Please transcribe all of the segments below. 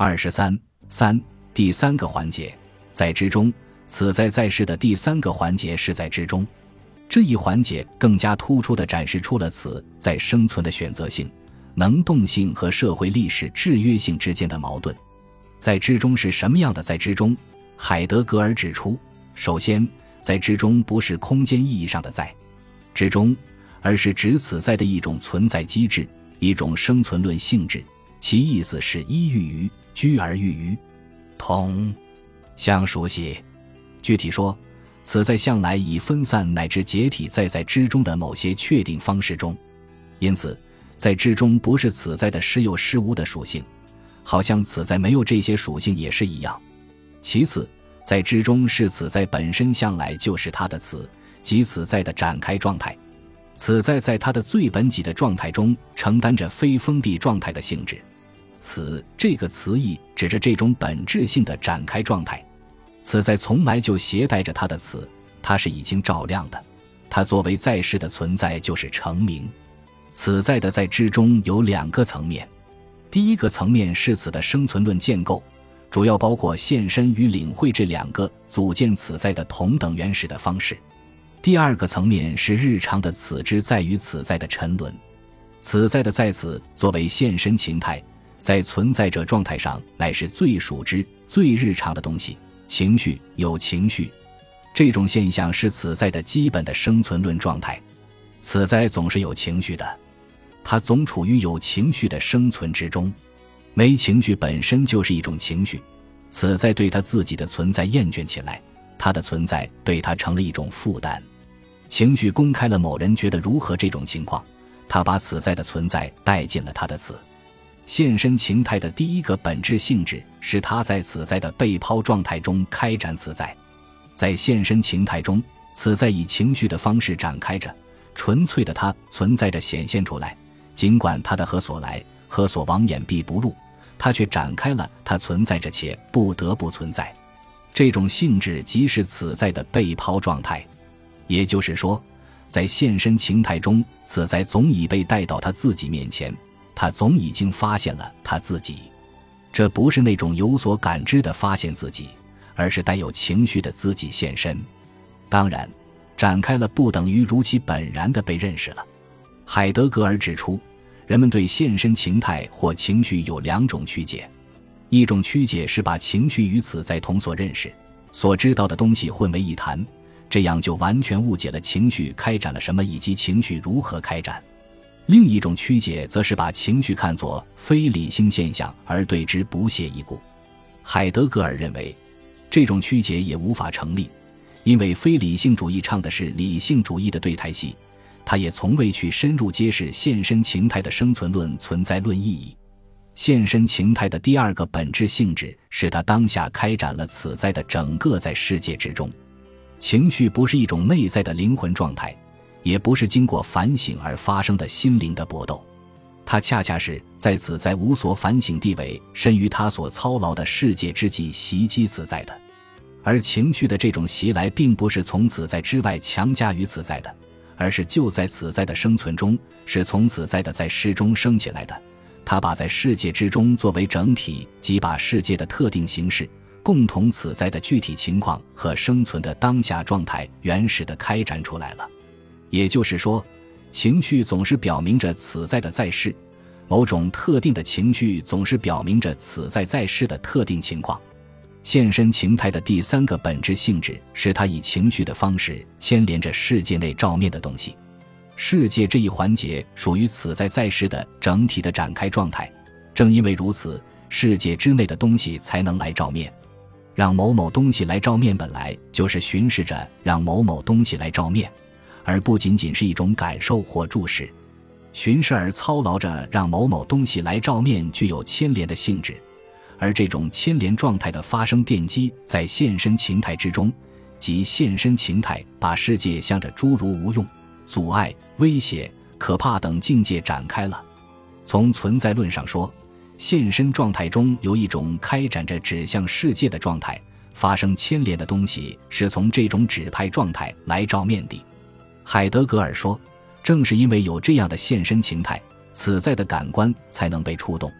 二十三三第三个环节，在之中，此在在世的第三个环节是在之中。这一环节更加突出地展示出了此在生存的选择性、能动性和社会历史制约性之间的矛盾。在之中是什么样的？在之中，海德格尔指出，首先，在之中不是空间意义上的在之中，而是指此在的一种存在机制，一种生存论性质，其意思是依寓于、居而寓于、同、相熟悉。具体说。此在向来以分散乃至解体在在之中的某些确定方式中，因此在之中不是此在的实有实无的属性，好像此在没有这些属性也是一样。其次，在之中是此在本身向来就是它的词，即此在的展开状态。此在在它的最本己的状态中承担着非封闭状态的性质。此这个词义指着这种本质性的展开状态。此在从来就携带着它的词，它是已经照亮的，它作为在世的存在就是成名。此在的在之中有两个层面，第一个层面是此的生存论建构，主要包括现身与领会这两个组建此在的同等原始的方式；第二个层面是日常的此之在于此在的沉沦。此在的在此作为现身形态，在存在者状态上乃是最属知、最日常的东西。情绪有情绪，这种现象是此在的基本的生存论状态。此在总是有情绪的，它总处于有情绪的生存之中。没情绪本身就是一种情绪。此在对他自己的存在厌倦起来，他的存在对他成了一种负担。情绪公开了某人觉得如何这种情况，他把此在的存在带进了他的词。现身情态的第一个本质性质是他在此在的被抛状态中开展此在，在现身情态中，此在以情绪的方式展开着，纯粹的它存在着显现出来。尽管它的何所来何所往眼闭不露，它却展开了，它存在着且不得不存在。这种性质即是此在的被抛状态，也就是说，在现身情态中，此在总已被带到他自己面前。他总已经发现了他自己，这不是那种有所感知的发现自己，而是带有情绪的自己现身。当然，展开了不等于如其本然的被认识了。海德格尔指出，人们对现身情态或情绪有两种曲解：一种曲解是把情绪与此在同所认识、所知道的东西混为一谈，这样就完全误解了情绪开展了什么以及情绪如何开展。另一种曲解，则是把情绪看作非理性现象而对之不屑一顾。海德格尔认为，这种曲解也无法成立，因为非理性主义唱的是理性主义的对台戏，他也从未去深入揭示现身情态的生存论存在论意义。现身情态的第二个本质性质，是他当下开展了此在的整个在世界之中。情绪不是一种内在的灵魂状态。也不是经过反省而发生的心灵的搏斗，它恰恰是在此在无所反省地位深于他所操劳的世界之际袭击此在的，而情绪的这种袭来并不是从此在之外强加于此在的，而是就在此在的生存中，是从此在的在世中升起来的。他把在世界之中作为整体，即把世界的特定形式、共同此在的具体情况和生存的当下状态原始的开展出来了。也就是说，情绪总是表明着此在的在世，某种特定的情绪总是表明着此在在世的特定情况。现身情态的第三个本质性质是它以情绪的方式牵连着世界内照面的东西。世界这一环节属于此在在世的整体的展开状态。正因为如此，世界之内的东西才能来照面。让某某东西来照面，本来就是巡视着让某某东西来照面。而不仅仅是一种感受或注视，巡视而操劳着让某某东西来照面，具有牵连的性质。而这种牵连状态的发生奠基在现身情态之中，即现身情态把世界向着诸如无用、阻碍、威胁、可怕等境界展开了。从存在论上说，现身状态中有一种开展着指向世界的状态，发生牵连的东西是从这种指派状态来照面的。海德格尔说：“正是因为有这样的现身情态，此在的感官才能被触动。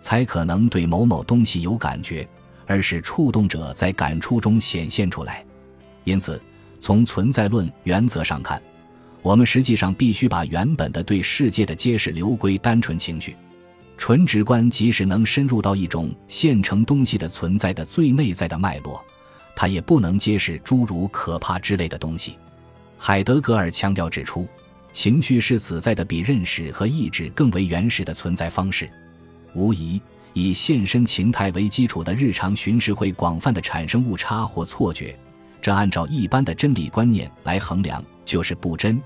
才可能对某某东西有感觉，而使触动者在感触中显现出来。因此，从存在论原则上看，我们实际上必须把原本的对世界的揭示留归单纯情绪。纯直观即使能深入到一种现成东西的存在的最内在的脉络，它也不能揭示诸如可怕之类的东西。海德格尔强调指出，情绪是此在的比认识和意志更为原始的存在方式。无疑，以现身情态为基础的日常巡视会广泛的产生误差或错觉，这按照一般的真理观念来衡量就是不真。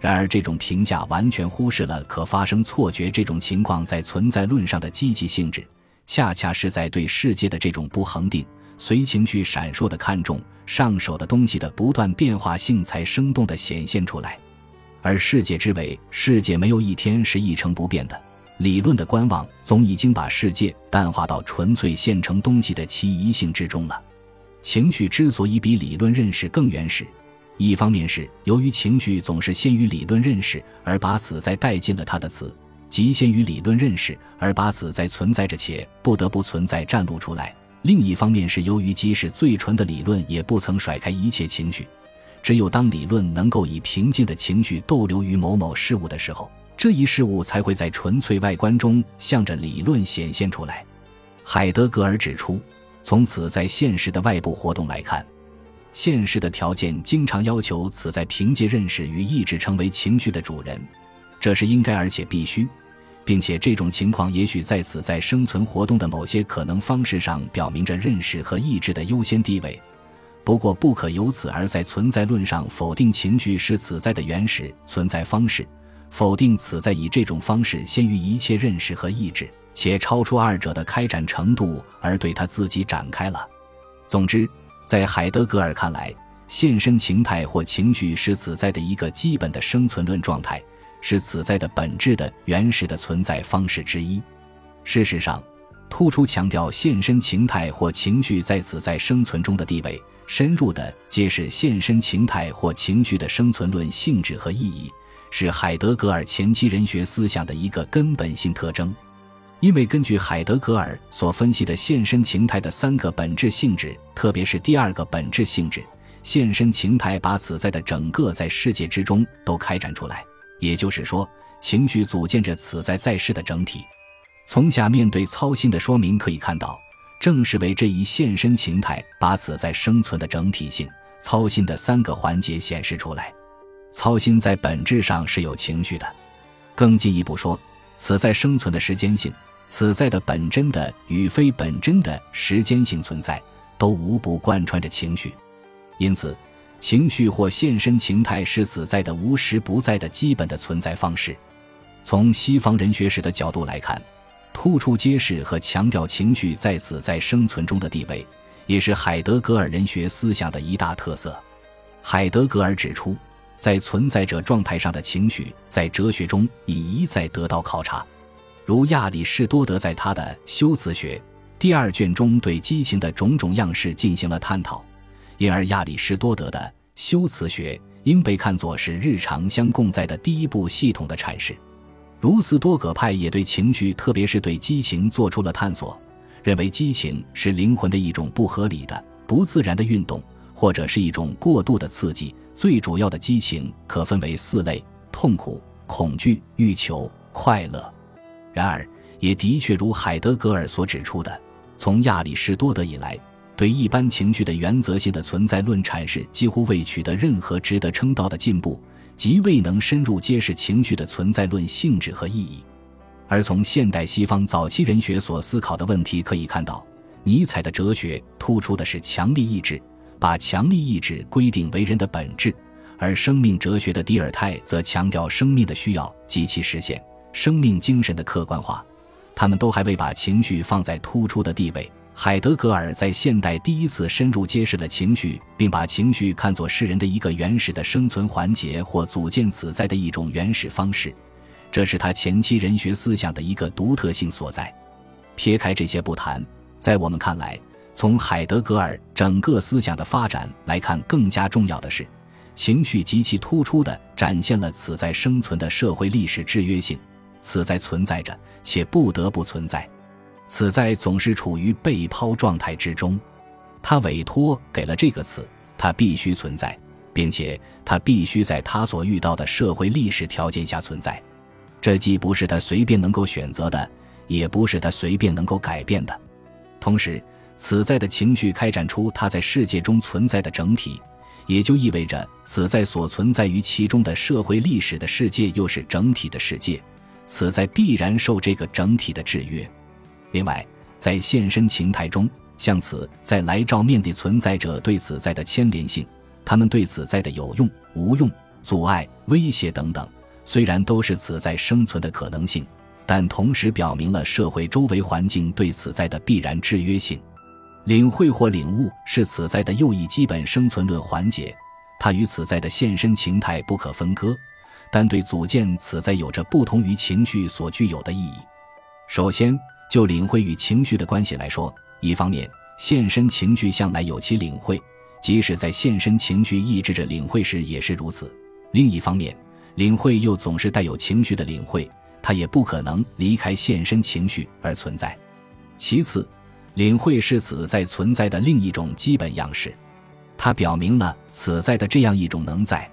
然而，这种评价完全忽视了可发生错觉这种情况在存在论上的积极性质，恰恰是在对世界的这种不恒定、随情绪闪烁的看重上手的东西的不断变化性才生动地显现出来。而世界之为世界没有一天是一成不变的，理论的观望总已经把世界淡化到纯粹现成东西的其一性之中了。情绪之所以比理论认识更原始。一方面是由于情绪总是先于理论认识，而把此在带进了他的词，即先于理论认识，而把此在存在着且不得不存在展露出来；另一方面是由于即使最纯的理论也不曾甩开一切情绪，只有当理论能够以平静的情绪逗留于某某事物的时候，这一事物才会在纯粹外观中向着理论显现出来。海德格尔指出，从此在现实的外部活动来看。现实的条件经常要求此在凭借认识与意志成为情绪的主人，这是应该而且必须，并且这种情况也许在此在生存活动的某些可能方式上表明着认识和意志的优先地位。不过，不可由此而在存在论上否定情绪是此在的原始存在方式，否定此在以这种方式先于一切认识和意志，且超出二者的开展程度而对他自己展开了。总之。在海德格尔看来，现身情态或情绪是此在的一个基本的生存论状态，是此在的本质的原始的存在方式之一。事实上，突出强调现身情态或情绪在此在生存中的地位，深入的揭示现身情态或情绪的生存论性质和意义，是海德格尔前期人学思想的一个根本性特征。因为根据海德格尔所分析的现身情态的三个本质性质，特别是第二个本质性质，现身情态把此在的整个在世界之中都开展出来。也就是说，情绪组建着此在在世的整体。从下面对操心的说明可以看到，正是为这一现身情态把此在生存的整体性操心的三个环节显示出来。操心在本质上是有情绪的。更进一步说，此在生存的时间性。此在的本真的与非本真的时间性存在，都无不贯穿着情绪，因此，情绪或现身情态是此在的无时不在的基本的存在方式。从西方人学史的角度来看，突出揭示和强调情绪在此在生存中的地位，也是海德格尔人学思想的一大特色。海德格尔指出，在存在者状态上的情绪，在哲学中已一再得到考察。如亚里士多德在他的《修辞学》第二卷中对激情的种种样式进行了探讨，因而亚里士多德的《修辞学》应被看作是日常相共在的第一步系统的阐释。如斯多葛派也对情绪，特别是对激情做出了探索，认为激情是灵魂的一种不合理的、不自然的运动，或者是一种过度的刺激。最主要的激情可分为四类：痛苦、恐惧、欲求、快乐。然而，也的确如海德格尔所指出的，从亚里士多德以来，对一般情绪的原则性的存在论阐释几乎未取得任何值得称道的进步，即未能深入揭示情绪的存在论性质和意义。而从现代西方早期人学所思考的问题可以看到，尼采的哲学突出的是强力意志，把强力意志规定为人的本质；而生命哲学的迪尔泰则强调生命的需要及其实现。生命精神的客观化，他们都还未把情绪放在突出的地位。海德格尔在现代第一次深入揭示了情绪，并把情绪看作是人的一个原始的生存环节或组建此在的一种原始方式，这是他前期人学思想的一个独特性所在。撇开这些不谈，在我们看来，从海德格尔整个思想的发展来看，更加重要的是，情绪极其突出地展现了此在生存的社会历史制约性。此在存在着，且不得不存在。此在总是处于被抛状态之中。他委托给了这个词，它必须存在，并且它必须在他所遇到的社会历史条件下存在。这既不是他随便能够选择的，也不是他随便能够改变的。同时，此在的情绪开展出他在世界中存在的整体。也就意味着，此在所存在于其中的社会历史的世界，又是整体的世界。此在必然受这个整体的制约。另外，在现身情态中，像此在来照面的存在者对此在的牵连性，他们对此在的有用、无用、阻碍、威胁等等，虽然都是此在生存的可能性，但同时表明了社会周围环境对此在的必然制约性。领会或领悟是此在的又一基本生存论环节，它与此在的现身情态不可分割，但对组建此在有着不同于情绪所具有的意义。首先，就领会与情绪的关系来说，一方面，现身情绪向来有其领会，即使在现身情绪抑制着领会时也是如此；另一方面，领会又总是带有情绪的领会，它也不可能离开现身情绪而存在。其次。领会是此在存在的另一种基本样式，它表明了此在的这样一种能在，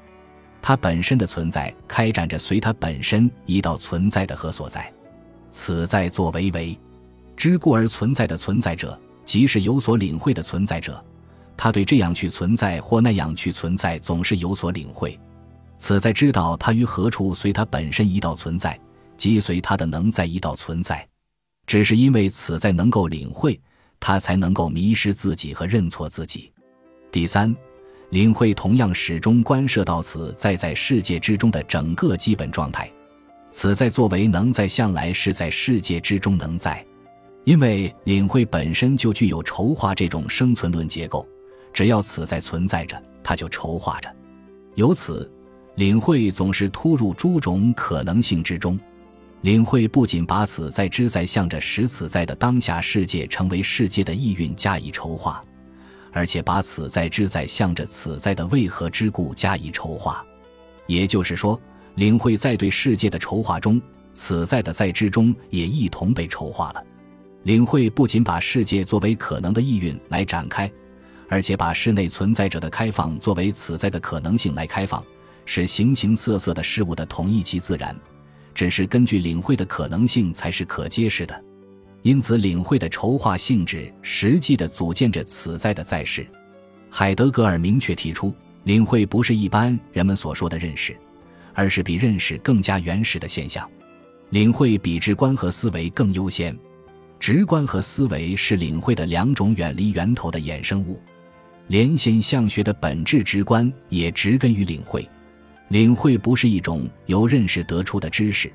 它本身的存在开展着随它本身一道存在的和所在。此在作为为知故而存在的存在者，即是有所领会的存在者，他对这样去存在或那样去存在总是有所领会。此在知道他于何处随他本身一道存在，即随他的能在一道存在，只是因为此在能够领会。他才能够迷失自己和认错自己。第三，领会同样始终关涉到此在在世界之中的整个基本状态。此在作为能在，向来是在世界之中能在，因为领会本身就具有筹划这种生存论结构。只要此在存在着，它就筹划着。由此，领会总是突入诸种可能性之中。领会不仅把此在之在向着使此在的当下世界成为世界的意蕴加以筹划，而且把此在之在向着此在的为何之故加以筹划。也就是说，领会在对世界的筹划中，此在的在之中也一同被筹划了。领会不仅把世界作为可能的意蕴来展开，而且把室内存在者的开放作为此在的可能性来开放，使形形色色的事物的统一其自然。只是根据领会的可能性才是可揭示的，因此领会的筹划性质实际的组建着此在的在世。海德格尔明确提出，领会不是一般人们所说的认识，而是比认识更加原始的现象。领会比直观和思维更优先，直观和思维是领会的两种远离源头的衍生物。连线相学的本质直观也植根于领会。领会不是一种由认识得出的知识，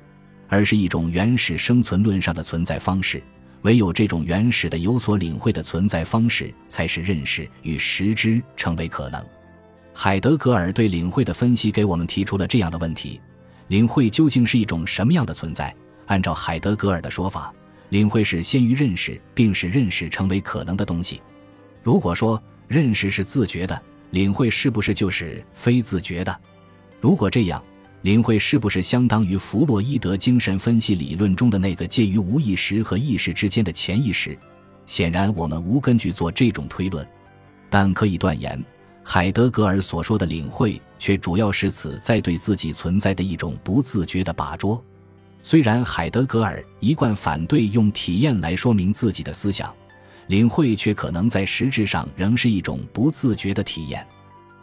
而是一种原始生存论上的存在方式。唯有这种原始的有所领会的存在方式，才使认识与实知成为可能。海德格尔对领会的分析给我们提出了这样的问题：领会究竟是一种什么样的存在？按照海德格尔的说法，领会是先于认识，并使认识成为可能的东西。如果说认识是自觉的，领会是不是就是非自觉的？如果这样，领会是不是相当于弗洛伊德精神分析理论中的那个介于无意识和意识之间的潜意识？显然，我们无根据做这种推论，但可以断言，海德格尔所说的领会却主要是此在对自己存在的一种不自觉的把捉。虽然海德格尔一贯反对用体验来说明自己的思想，领会却可能在实质上仍是一种不自觉的体验。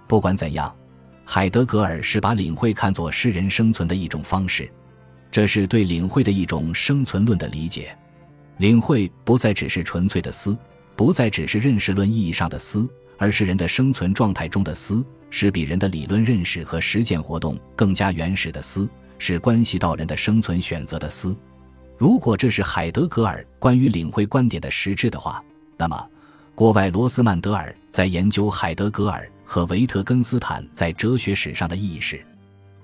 不管怎样。海德格尔是把领会看作诗人生存的一种方式，这是对领会的一种生存论的理解。领会不再只是纯粹的思，不再只是认识论意义上的思，而是人的生存状态中的思，是比人的理论认识和实践活动更加原始的思，是关系到人的生存选择的思。如果这是海德格尔关于领会观点的实质的话，那么。国外罗斯曼德尔在研究海德格尔和维特根斯坦在哲学史上的意义时，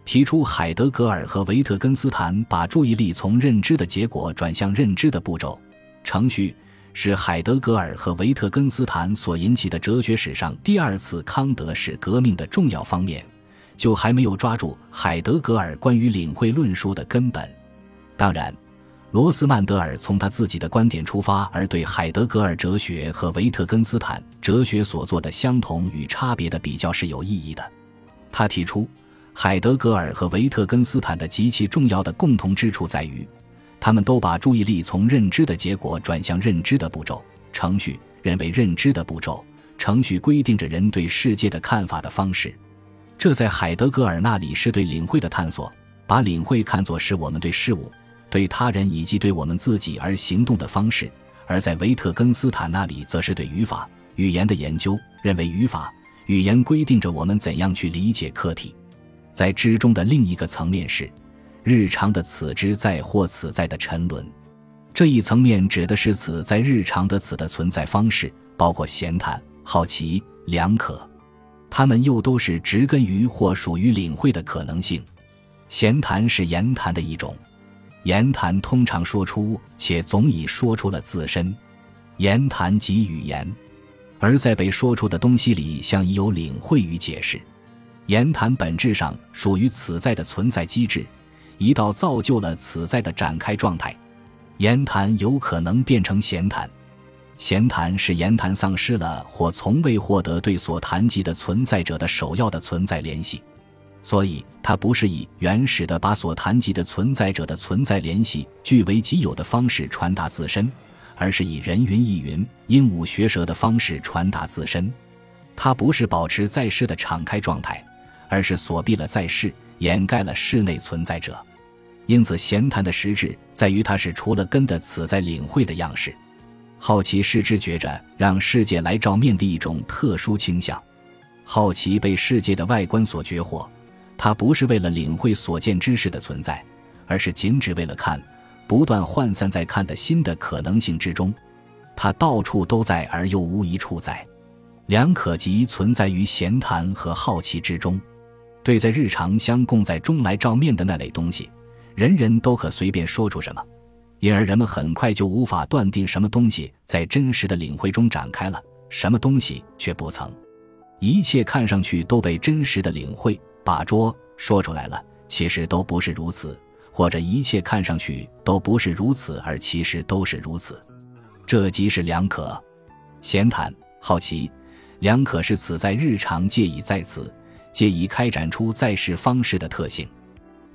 提出海德格尔和维特根斯坦把注意力从认知的结果转向认知的步骤程序，是海德格尔和维特根斯坦所引起的哲学史上第二次康德式革命的重要方面，就还没有抓住海德格尔关于领会论述的根本。当然。罗斯曼德尔从他自己的观点出发，而对海德格尔哲学和维特根斯坦哲学所做的相同与差别的比较是有意义的。他提出，海德格尔和维特根斯坦的极其重要的共同之处在于，他们都把注意力从认知的结果转向认知的步骤程序，认为认知的步骤程序规定着人对世界的看法的方式。这在海德格尔那里是对领会的探索，把领会看作是我们对事物。对他人以及对我们自己而行动的方式，而在维特根斯坦那里，则是对语法、语言的研究，认为语法、语言规定着我们怎样去理解客体。在之中的另一个层面是日常的此之在或此在的沉沦，这一层面指的是此在日常的此的存在方式，包括闲谈、好奇、良可，它们又都是植根于或属于领会的可能性。闲谈是言谈的一种。言谈通常说出，且总已说出了自身。言谈即语言，而在被说出的东西里，像已有领会与解释。言谈本质上属于此在的存在机制，一道造就了此在的展开状态。言谈有可能变成闲谈，闲谈是言谈丧失了或从未获得对所谈及的存在者的首要的存在联系。所以，它不是以原始的把所谈及的存在者的存在联系据为己有的方式传达自身，而是以人云亦云、鹦鹉学舌的方式传达自身。它不是保持在世的敞开状态，而是锁闭了在世，掩盖了室内存在者。因此，闲谈的实质在于它是除了根的此在领会的样式。好奇是知觉着让世界来照面的一种特殊倾向。好奇被世界的外观所绝获。它不是为了领会所见知识的存在，而是仅只为了看，不断涣散在看的新的可能性之中。它到处都在，而又无一处在。两可即存在于闲谈和好奇之中。对在日常相共在中来照面的那类东西，人人都可随便说出什么，因而人们很快就无法断定什么东西在真实的领会中展开了，什么东西却不曾。一切看上去都被真实的领会。把捉说出来了，其实都不是如此，或者一切看上去都不是如此，而其实都是如此。这即是两可，闲谈、好奇，两可是此在日常借以在此，借以开展出在世方式的特性。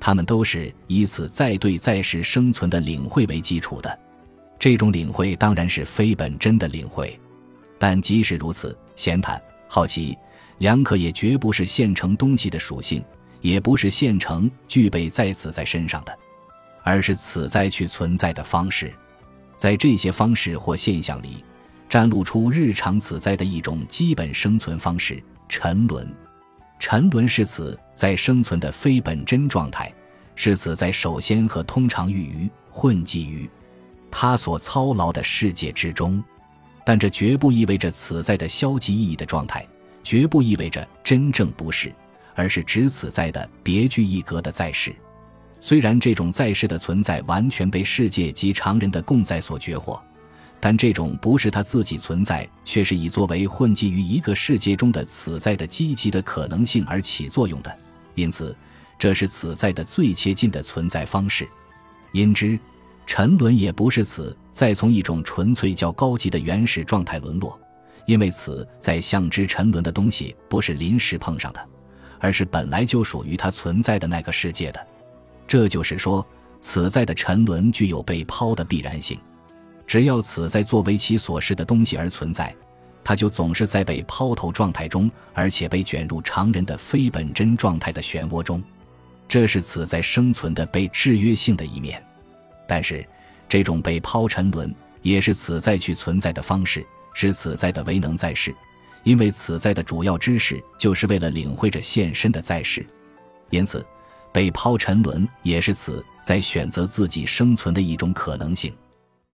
他们都是以此在对在世生存的领会为基础的。这种领会当然是非本真的领会，但即使如此，闲谈、好奇。两可也绝不是现成东西的属性，也不是现成具备在此在身上的，而是此在去存在的方式。在这些方式或现象里，展露出日常此在的一种基本生存方式——沉沦。沉沦是此在生存的非本真状态，是此在首先和通常寓于混迹于他所操劳的世界之中，但这绝不意味着此在的消极意义的状态。绝不意味着真正不是，而是指此在的别具一格的在世。虽然这种在世的存在完全被世界及常人的共在所绝获，但这种不是他自己存在，却是以作为混迹于一个世界中的此在的积极的可能性而起作用的。因此，这是此在的最接近的存在方式。因之，沉沦也不是此在从一种纯粹较高级的原始状态沦落。因为此在向之沉沦的东西不是临时碰上的，而是本来就属于它存在的那个世界的。这就是说，此在的沉沦具有被抛的必然性。只要此在作为其所示的东西而存在，它就总是在被抛投状态中，而且被卷入常人的非本真状态的漩涡中。这是此在生存的被制约性的一面。但是，这种被抛沉沦也是此在去存在的方式。是此在的唯能在世，因为此在的主要知识就是为了领会着现身的在世，因此被抛沉沦也是此在选择自己生存的一种可能性。